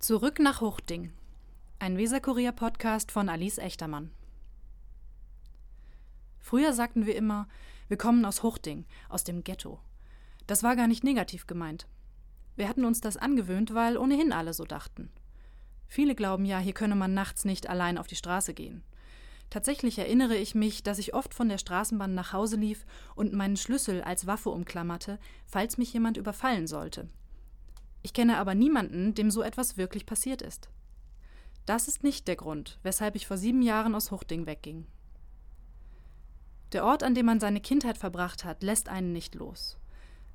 Zurück nach Huchting. Ein Weserkurier-Podcast von Alice Echtermann. Früher sagten wir immer, wir kommen aus Huchting, aus dem Ghetto. Das war gar nicht negativ gemeint. Wir hatten uns das angewöhnt, weil ohnehin alle so dachten. Viele glauben ja, hier könne man nachts nicht allein auf die Straße gehen. Tatsächlich erinnere ich mich, dass ich oft von der Straßenbahn nach Hause lief und meinen Schlüssel als Waffe umklammerte, falls mich jemand überfallen sollte, ich kenne aber niemanden, dem so etwas wirklich passiert ist. Das ist nicht der Grund, weshalb ich vor sieben Jahren aus Huchting wegging. Der Ort, an dem man seine Kindheit verbracht hat, lässt einen nicht los.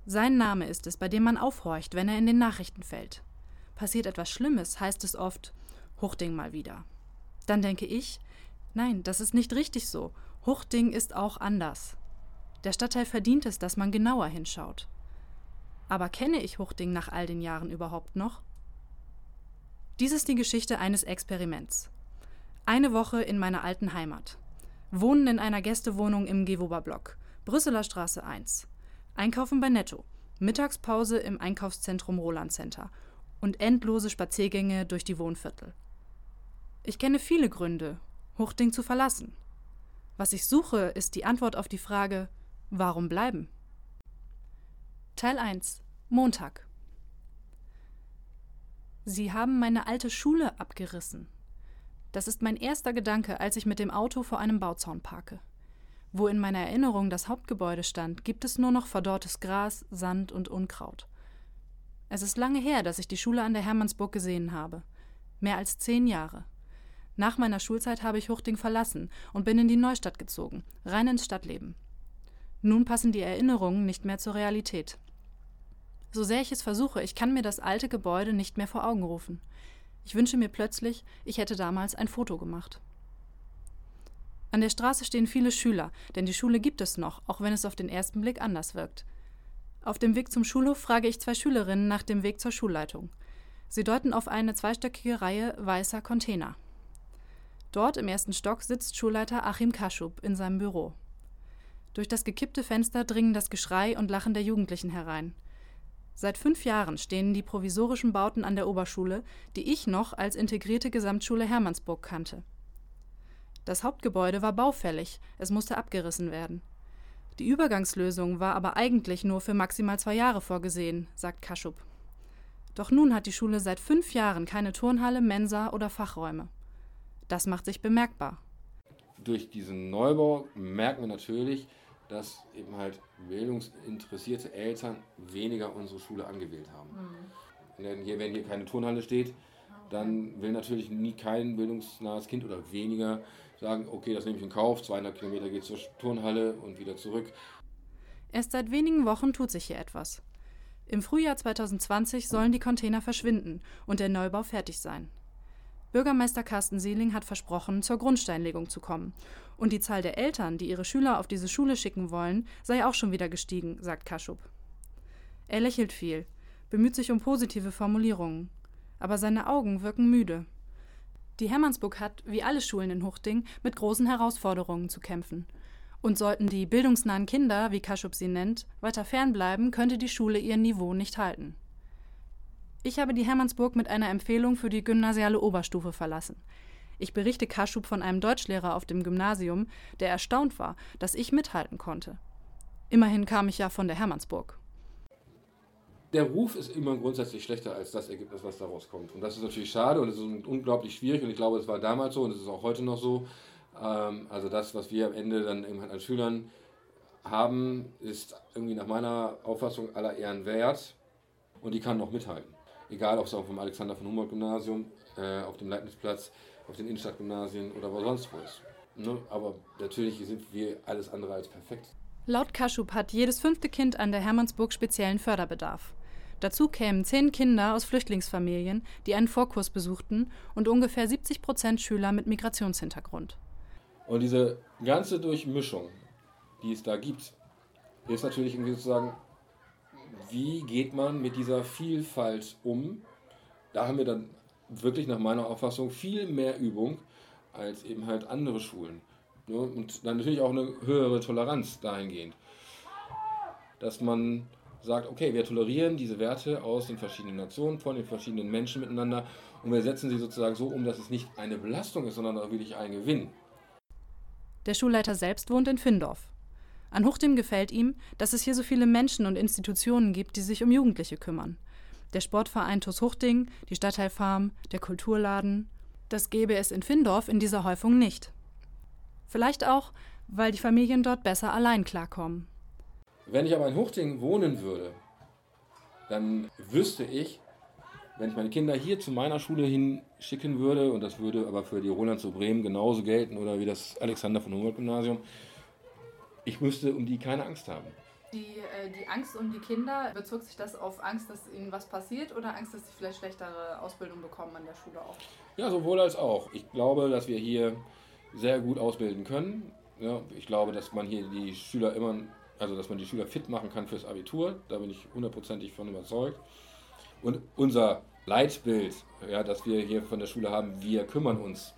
Sein Name ist es, bei dem man aufhorcht, wenn er in den Nachrichten fällt. Passiert etwas Schlimmes, heißt es oft Huchting mal wieder. Dann denke ich, nein, das ist nicht richtig so. Huchting ist auch anders. Der Stadtteil verdient es, dass man genauer hinschaut. Aber kenne ich Huchting nach all den Jahren überhaupt noch? Dies ist die Geschichte eines Experiments. Eine Woche in meiner alten Heimat. Wohnen in einer Gästewohnung im Gewober-Block, Brüsseler Straße 1. Einkaufen bei Netto. Mittagspause im Einkaufszentrum Roland Center und endlose Spaziergänge durch die Wohnviertel. Ich kenne viele Gründe, Huchting zu verlassen. Was ich suche, ist die Antwort auf die Frage, warum bleiben? Teil 1 Montag Sie haben meine alte Schule abgerissen. Das ist mein erster Gedanke, als ich mit dem Auto vor einem Bauzaun parke. Wo in meiner Erinnerung das Hauptgebäude stand, gibt es nur noch verdorrtes Gras, Sand und Unkraut. Es ist lange her, dass ich die Schule an der Hermannsburg gesehen habe. Mehr als zehn Jahre. Nach meiner Schulzeit habe ich Huchting verlassen und bin in die Neustadt gezogen, rein ins Stadtleben. Nun passen die Erinnerungen nicht mehr zur Realität. So sehr ich es versuche, ich kann mir das alte Gebäude nicht mehr vor Augen rufen. Ich wünsche mir plötzlich, ich hätte damals ein Foto gemacht. An der Straße stehen viele Schüler, denn die Schule gibt es noch, auch wenn es auf den ersten Blick anders wirkt. Auf dem Weg zum Schulhof frage ich zwei Schülerinnen nach dem Weg zur Schulleitung. Sie deuten auf eine zweistöckige Reihe weißer Container. Dort im ersten Stock sitzt Schulleiter Achim Kaschub in seinem Büro. Durch das gekippte Fenster dringen das Geschrei und Lachen der Jugendlichen herein. Seit fünf Jahren stehen die provisorischen Bauten an der Oberschule, die ich noch als integrierte Gesamtschule Hermannsburg kannte. Das Hauptgebäude war baufällig, es musste abgerissen werden. Die Übergangslösung war aber eigentlich nur für maximal zwei Jahre vorgesehen, sagt Kaschub. Doch nun hat die Schule seit fünf Jahren keine Turnhalle, Mensa oder Fachräume. Das macht sich bemerkbar. Durch diesen Neubau merken wir natürlich, dass eben halt bildungsinteressierte Eltern weniger unsere Schule angewählt haben. Mhm. Denn hier, wenn hier keine Turnhalle steht, dann will natürlich nie kein bildungsnahes Kind oder weniger sagen, okay, das nehme ich in Kauf, 200 Kilometer geht zur Turnhalle und wieder zurück. Erst seit wenigen Wochen tut sich hier etwas. Im Frühjahr 2020 sollen die Container verschwinden und der Neubau fertig sein. Bürgermeister Carsten Seeling hat versprochen, zur Grundsteinlegung zu kommen. Und die Zahl der Eltern, die ihre Schüler auf diese Schule schicken wollen, sei auch schon wieder gestiegen, sagt Kaschub. Er lächelt viel, bemüht sich um positive Formulierungen. Aber seine Augen wirken müde. Die Hermannsburg hat, wie alle Schulen in Huchting, mit großen Herausforderungen zu kämpfen. Und sollten die bildungsnahen Kinder, wie Kaschub sie nennt, weiter fernbleiben, könnte die Schule ihr Niveau nicht halten. Ich habe die Hermannsburg mit einer Empfehlung für die gymnasiale Oberstufe verlassen. Ich berichte Kaschub von einem Deutschlehrer auf dem Gymnasium, der erstaunt war, dass ich mithalten konnte. Immerhin kam ich ja von der Hermannsburg. Der Ruf ist immer grundsätzlich schlechter als das Ergebnis, was daraus kommt. Und das ist natürlich schade und es ist unglaublich schwierig und ich glaube, es war damals so und es ist auch heute noch so. Ähm, also das, was wir am Ende dann halt als Schülern haben, ist irgendwie nach meiner Auffassung aller Ehren wert und die kann noch mithalten egal ob es auch vom Alexander von Humboldt Gymnasium, äh, auf dem Leibnizplatz, auf den Innenstadtgymnasien oder wo sonst wo ist. Ne? Aber natürlich sind wir alles andere als perfekt. Laut Kaschub hat jedes fünfte Kind an der Hermannsburg speziellen Förderbedarf. Dazu kämen zehn Kinder aus Flüchtlingsfamilien, die einen Vorkurs besuchten und ungefähr 70 Prozent Schüler mit Migrationshintergrund. Und diese ganze Durchmischung, die es da gibt, ist natürlich irgendwie sozusagen wie geht man mit dieser Vielfalt um? Da haben wir dann wirklich nach meiner Auffassung viel mehr Übung als eben halt andere Schulen. Ne? Und dann natürlich auch eine höhere Toleranz dahingehend, dass man sagt, okay, wir tolerieren diese Werte aus den verschiedenen Nationen, von den verschiedenen Menschen miteinander und wir setzen sie sozusagen so um, dass es nicht eine Belastung ist, sondern auch wirklich ein Gewinn. Der Schulleiter selbst wohnt in Findorf. An Huchtim gefällt ihm, dass es hier so viele Menschen und Institutionen gibt, die sich um Jugendliche kümmern. Der Sportverein TuS Huchting, die Stadtteilfarm, der Kulturladen. Das gäbe es in Findorf in dieser Häufung nicht. Vielleicht auch, weil die Familien dort besser allein klarkommen. Wenn ich aber in Huchting wohnen würde, dann wüsste ich, wenn ich meine Kinder hier zu meiner Schule hinschicken würde, und das würde aber für die Roland zu Bremen genauso gelten oder wie das Alexander von Humboldt Gymnasium, ich müsste um die keine Angst haben. Die, äh, die Angst um die Kinder, bezog sich das auf Angst, dass ihnen was passiert oder Angst, dass sie vielleicht schlechtere Ausbildung bekommen an der Schule auch? Ja, sowohl als auch. Ich glaube, dass wir hier sehr gut ausbilden können. Ja, ich glaube, dass man hier die Schüler immer, also dass man die Schüler fit machen kann fürs Abitur. Da bin ich hundertprozentig von überzeugt. Und unser Leitbild, ja, das wir hier von der Schule haben, wir kümmern uns,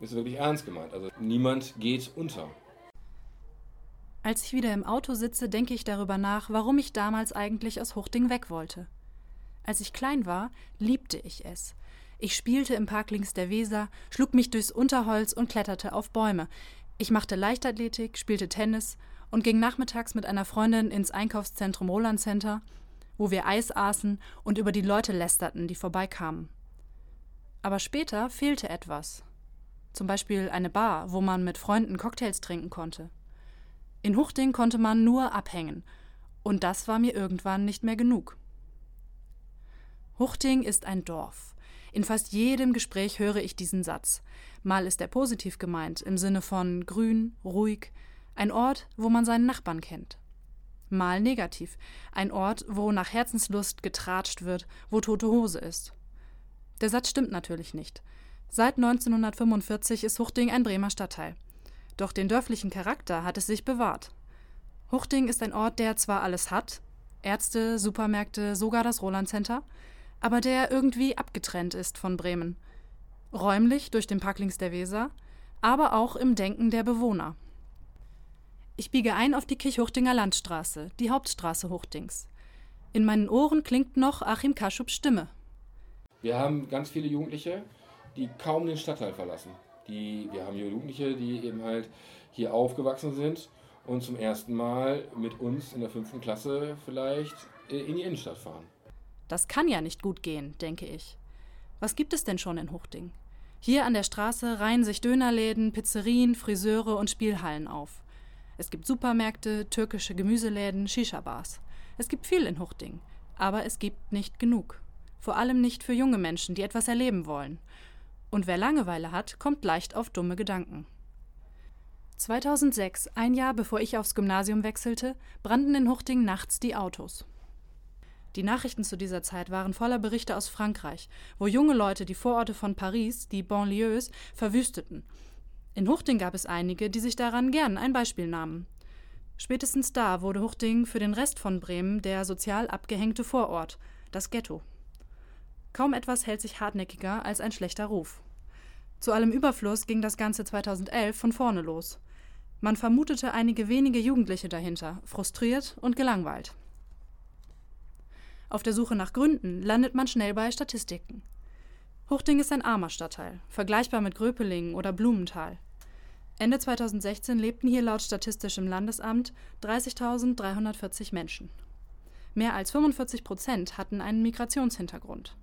ist wirklich ernst gemeint. Also niemand geht unter. Als ich wieder im Auto sitze, denke ich darüber nach, warum ich damals eigentlich aus Huchting weg wollte. Als ich klein war, liebte ich es. Ich spielte im Park links der Weser, schlug mich durchs Unterholz und kletterte auf Bäume. Ich machte Leichtathletik, spielte Tennis und ging nachmittags mit einer Freundin ins Einkaufszentrum Roland Center, wo wir Eis aßen und über die Leute lästerten, die vorbeikamen. Aber später fehlte etwas. Zum Beispiel eine Bar, wo man mit Freunden Cocktails trinken konnte. In Huchting konnte man nur abhängen, und das war mir irgendwann nicht mehr genug. Huchting ist ein Dorf. In fast jedem Gespräch höre ich diesen Satz. Mal ist er positiv gemeint, im Sinne von grün, ruhig, ein Ort, wo man seinen Nachbarn kennt. Mal negativ, ein Ort, wo nach Herzenslust getratscht wird, wo tote Hose ist. Der Satz stimmt natürlich nicht. Seit 1945 ist Huchting ein Bremer Stadtteil. Doch den dörflichen Charakter hat es sich bewahrt. Huchting ist ein Ort, der zwar alles hat, Ärzte, Supermärkte, sogar das Roland Center, aber der irgendwie abgetrennt ist von Bremen. Räumlich durch den Park links der Weser, aber auch im Denken der Bewohner. Ich biege ein auf die Kirchhuchtinger Landstraße, die Hauptstraße Huchtings. In meinen Ohren klingt noch Achim Kaschups Stimme. Wir haben ganz viele Jugendliche, die kaum den Stadtteil verlassen. Die, wir haben Jugendliche, die eben halt hier aufgewachsen sind und zum ersten Mal mit uns in der fünften Klasse vielleicht in die Innenstadt fahren. Das kann ja nicht gut gehen, denke ich. Was gibt es denn schon in Huchting? Hier an der Straße reihen sich Dönerläden, Pizzerien, Friseure und Spielhallen auf. Es gibt Supermärkte, türkische Gemüseläden, Shisha-Bars. Es gibt viel in Huchting, aber es gibt nicht genug. Vor allem nicht für junge Menschen, die etwas erleben wollen. Und wer Langeweile hat, kommt leicht auf dumme Gedanken. 2006, ein Jahr bevor ich aufs Gymnasium wechselte, brannten in Huchting nachts die Autos. Die Nachrichten zu dieser Zeit waren voller Berichte aus Frankreich, wo junge Leute die Vororte von Paris, die Banlieues, verwüsteten. In Huchting gab es einige, die sich daran gern ein Beispiel nahmen. Spätestens da wurde Huchting für den Rest von Bremen der sozial abgehängte Vorort, das Ghetto. Kaum etwas hält sich hartnäckiger als ein schlechter Ruf. Zu allem Überfluss ging das Ganze 2011 von vorne los. Man vermutete einige wenige Jugendliche dahinter, frustriert und gelangweilt. Auf der Suche nach Gründen landet man schnell bei Statistiken. Huchting ist ein armer Stadtteil, vergleichbar mit Gröpelingen oder Blumenthal. Ende 2016 lebten hier laut Statistischem Landesamt 30.340 Menschen. Mehr als 45 Prozent hatten einen Migrationshintergrund.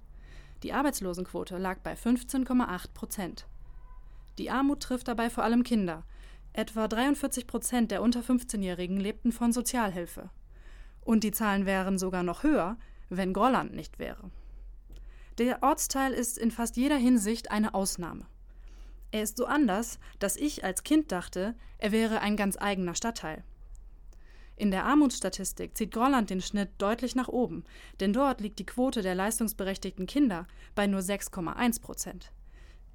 Die Arbeitslosenquote lag bei 15,8 Prozent. Die Armut trifft dabei vor allem Kinder. Etwa 43 Prozent der unter 15-Jährigen lebten von Sozialhilfe. Und die Zahlen wären sogar noch höher, wenn Grolland nicht wäre. Der Ortsteil ist in fast jeder Hinsicht eine Ausnahme. Er ist so anders, dass ich als Kind dachte, er wäre ein ganz eigener Stadtteil. In der Armutsstatistik zieht Grolland den Schnitt deutlich nach oben, denn dort liegt die Quote der leistungsberechtigten Kinder bei nur 6,1 Prozent.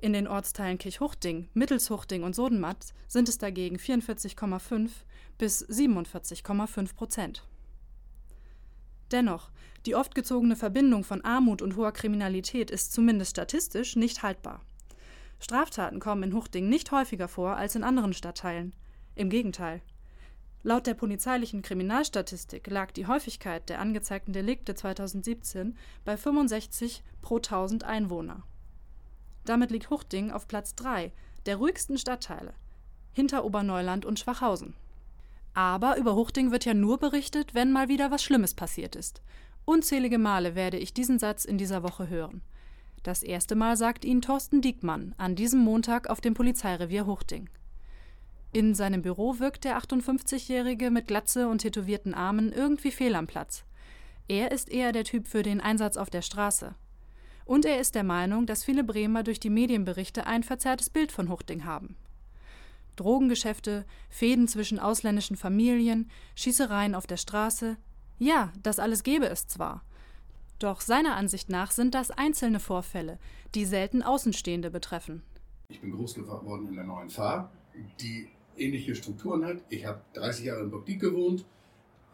In den Ortsteilen Kirchhuchting, Mittelshuchting und Sodenmatt sind es dagegen 44,5 bis 47,5 Prozent. Dennoch, die oft gezogene Verbindung von Armut und hoher Kriminalität ist zumindest statistisch nicht haltbar. Straftaten kommen in Huchting nicht häufiger vor als in anderen Stadtteilen. Im Gegenteil. Laut der polizeilichen Kriminalstatistik lag die Häufigkeit der angezeigten Delikte 2017 bei 65 pro 1000 Einwohner. Damit liegt Huchting auf Platz 3 der ruhigsten Stadtteile, hinter Oberneuland und Schwachhausen. Aber über Huchting wird ja nur berichtet, wenn mal wieder was Schlimmes passiert ist. Unzählige Male werde ich diesen Satz in dieser Woche hören. Das erste Mal sagt ihn Thorsten Diekmann an diesem Montag auf dem Polizeirevier Huchting. In seinem Büro wirkt der 58-Jährige mit Glatze und tätowierten Armen irgendwie fehl am Platz. Er ist eher der Typ für den Einsatz auf der Straße. Und er ist der Meinung, dass viele Bremer durch die Medienberichte ein verzerrtes Bild von Huchting haben. Drogengeschäfte, Fäden zwischen ausländischen Familien, Schießereien auf der Straße. Ja, das alles gäbe es zwar. Doch seiner Ansicht nach sind das einzelne Vorfälle, die selten Außenstehende betreffen. Ich bin groß geworden in der neuen Fahr, die ähnliche Strukturen hat. Ich habe 30 Jahre in Burgdiek gewohnt.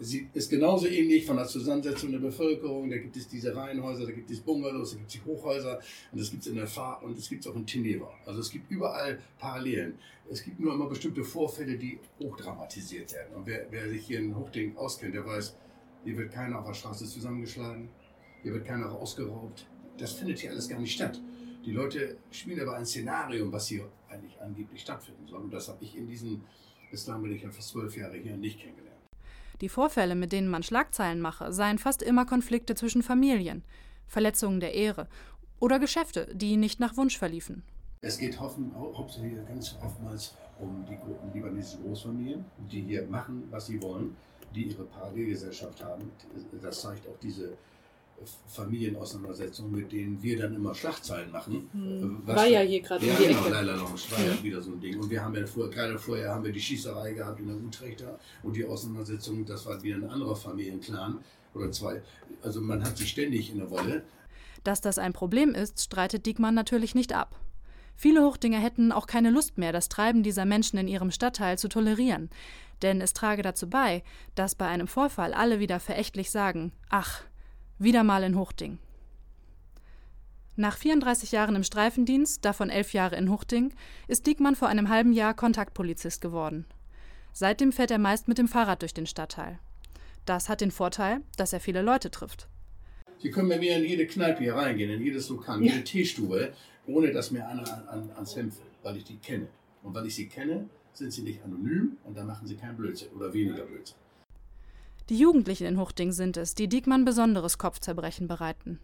Sie ist genauso ähnlich von der Zusammensetzung der Bevölkerung. Da gibt es diese Reihenhäuser, da gibt es Bungalows, da gibt es die Hochhäuser und das gibt es in der Fahr und es gibt es auch in Teneva. Also es gibt überall Parallelen. Es gibt nur immer bestimmte Vorfälle, die hochdramatisiert werden. Und wer, wer sich hier in Hochding auskennt, der weiß, hier wird keiner auf der Straße zusammengeschlagen, hier wird keiner ausgeraubt. Das findet hier alles gar nicht statt. Die Leute spielen aber ein Szenario, was hier eigentlich angeblich stattfinden soll. Und das habe ich in diesen, bislang bin ich ja fast zwölf Jahre hier, nicht kennengelernt. Die Vorfälle, mit denen man Schlagzeilen mache, seien fast immer Konflikte zwischen Familien, Verletzungen der Ehre oder Geschäfte, die nicht nach Wunsch verliefen. Es geht hauptsächlich ganz oftmals um die um libanesische Großfamilien, die hier machen, was sie wollen, die ihre Parallelgesellschaft haben. Das zeigt auch diese Familienauseinandersetzungen, mit denen wir dann immer Schlagzeilen machen. Hm. War ja hier gerade ja, um die genau, Ecke. Leila Lounge war ja wieder so ein Ding. Und wir haben ja vorher, gerade vorher haben wir die Schießerei gehabt in der Utrechter und die Auseinandersetzung, das war wieder ein anderer Familienclan oder zwei. Also man hat sich ständig in der Wolle. Dass das ein Problem ist, streitet Diekmann natürlich nicht ab. Viele Hochdinger hätten auch keine Lust mehr, das Treiben dieser Menschen in ihrem Stadtteil zu tolerieren. Denn es trage dazu bei, dass bei einem Vorfall alle wieder verächtlich sagen: Ach, wieder mal in Huchting. Nach 34 Jahren im Streifendienst, davon elf Jahre in Huchting, ist Diekmann vor einem halben Jahr Kontaktpolizist geworden. Seitdem fährt er meist mit dem Fahrrad durch den Stadtteil. Das hat den Vorteil, dass er viele Leute trifft. Sie können bei mir in jede Kneipe hier reingehen, in jedes Lokal, in jede Teestube, ohne dass mir einer an, an, ans Hemd fällt, weil ich die kenne. Und weil ich sie kenne, sind sie nicht anonym und dann machen sie keinen Blödsinn oder weniger Blödsinn. Die Jugendlichen in Huchting sind es, die Diekmann besonderes Kopfzerbrechen bereiten.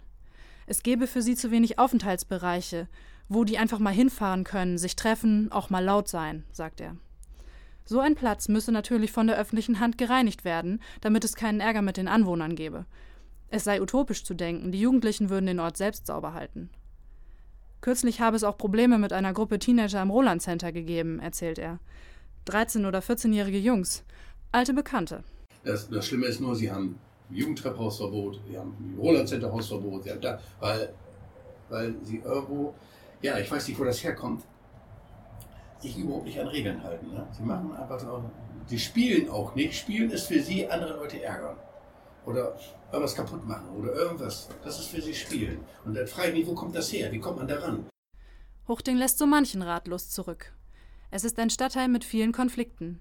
Es gäbe für sie zu wenig Aufenthaltsbereiche, wo die einfach mal hinfahren können, sich treffen, auch mal laut sein, sagt er. So ein Platz müsse natürlich von der öffentlichen Hand gereinigt werden, damit es keinen Ärger mit den Anwohnern gebe. Es sei utopisch zu denken, die Jugendlichen würden den Ort selbst sauber halten. Kürzlich habe es auch Probleme mit einer Gruppe Teenager im Roland Center gegeben, erzählt er. 13- oder 14-jährige Jungs, alte Bekannte. Das, das Schlimme ist nur, sie haben Jugendtrepphausverbot, sie haben ein Roland Center Hausverbot, sie haben da, weil, weil sie irgendwo, ja, ich weiß nicht, wo das herkommt, sich überhaupt nicht an Regeln halten. Ne? Sie machen einfach so, sie spielen auch nicht. Spielen ist für sie andere Leute ärgern. Oder irgendwas kaputt machen oder irgendwas. Das ist für sie Spielen. Und dann frage ich mich, wo kommt das her? Wie kommt man daran? Huchting lässt so manchen ratlos zurück. Es ist ein Stadtteil mit vielen Konflikten.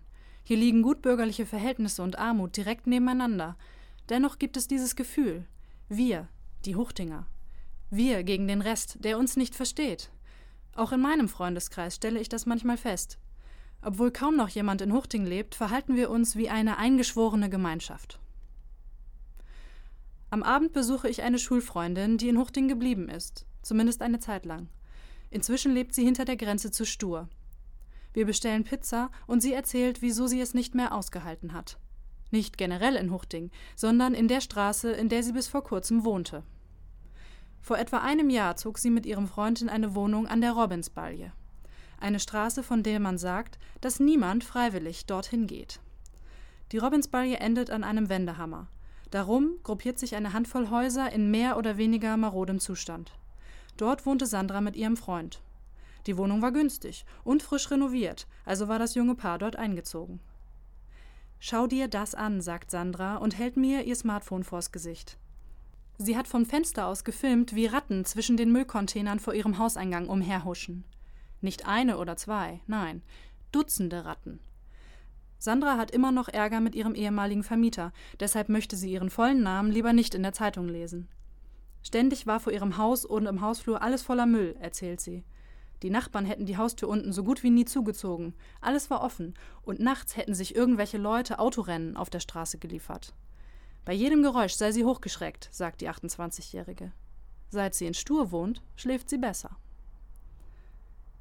Hier liegen gutbürgerliche Verhältnisse und Armut direkt nebeneinander. Dennoch gibt es dieses Gefühl. Wir, die Huchtinger. Wir gegen den Rest, der uns nicht versteht. Auch in meinem Freundeskreis stelle ich das manchmal fest. Obwohl kaum noch jemand in Huchting lebt, verhalten wir uns wie eine eingeschworene Gemeinschaft. Am Abend besuche ich eine Schulfreundin, die in Huchting geblieben ist, zumindest eine Zeit lang. Inzwischen lebt sie hinter der Grenze zu Stur. Wir bestellen Pizza und sie erzählt, wieso sie es nicht mehr ausgehalten hat. Nicht generell in Huchting, sondern in der Straße, in der sie bis vor kurzem wohnte. Vor etwa einem Jahr zog sie mit ihrem Freund in eine Wohnung an der Robinsbalje. Eine Straße, von der man sagt, dass niemand freiwillig dorthin geht. Die Robinsbalje endet an einem Wendehammer. Darum gruppiert sich eine Handvoll Häuser in mehr oder weniger marodem Zustand. Dort wohnte Sandra mit ihrem Freund. Die Wohnung war günstig und frisch renoviert, also war das junge Paar dort eingezogen. Schau dir das an, sagt Sandra und hält mir ihr Smartphone vors Gesicht. Sie hat vom Fenster aus gefilmt, wie Ratten zwischen den Müllcontainern vor ihrem Hauseingang umherhuschen. Nicht eine oder zwei, nein, Dutzende Ratten. Sandra hat immer noch Ärger mit ihrem ehemaligen Vermieter, deshalb möchte sie ihren vollen Namen lieber nicht in der Zeitung lesen. Ständig war vor ihrem Haus und im Hausflur alles voller Müll, erzählt sie. Die Nachbarn hätten die Haustür unten so gut wie nie zugezogen. Alles war offen und nachts hätten sich irgendwelche Leute Autorennen auf der Straße geliefert. Bei jedem Geräusch sei sie hochgeschreckt, sagt die 28-Jährige. Seit sie in Stur wohnt, schläft sie besser.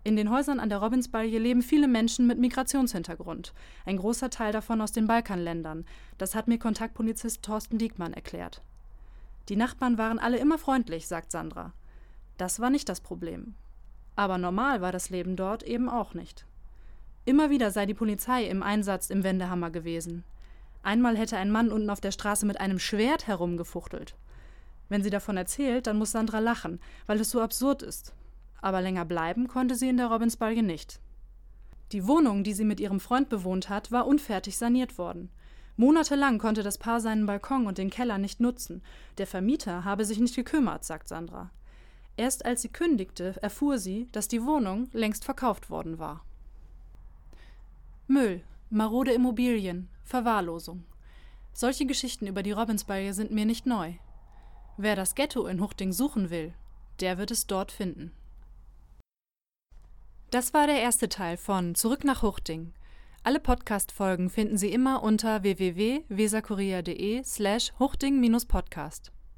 In den Häusern an der Robinsbalje leben viele Menschen mit Migrationshintergrund, ein großer Teil davon aus den Balkanländern. Das hat mir Kontaktpolizist Thorsten Diekmann erklärt. Die Nachbarn waren alle immer freundlich, sagt Sandra. Das war nicht das Problem. Aber normal war das Leben dort eben auch nicht. Immer wieder sei die Polizei im Einsatz im Wendehammer gewesen. Einmal hätte ein Mann unten auf der Straße mit einem Schwert herumgefuchtelt. Wenn sie davon erzählt, dann muss Sandra lachen, weil es so absurd ist. Aber länger bleiben konnte sie in der Robinsbalge nicht. Die Wohnung, die sie mit ihrem Freund bewohnt hat, war unfertig saniert worden. Monatelang konnte das Paar seinen Balkon und den Keller nicht nutzen. Der Vermieter habe sich nicht gekümmert, sagt Sandra. Erst als sie kündigte, erfuhr sie, dass die Wohnung längst verkauft worden war. Müll, marode Immobilien, Verwahrlosung. Solche Geschichten über die Robinsbalge sind mir nicht neu. Wer das Ghetto in Huchting suchen will, der wird es dort finden. Das war der erste Teil von Zurück nach Huchting. Alle Podcast-Folgen finden Sie immer unter www.weserkurier.de slash huchting-podcast.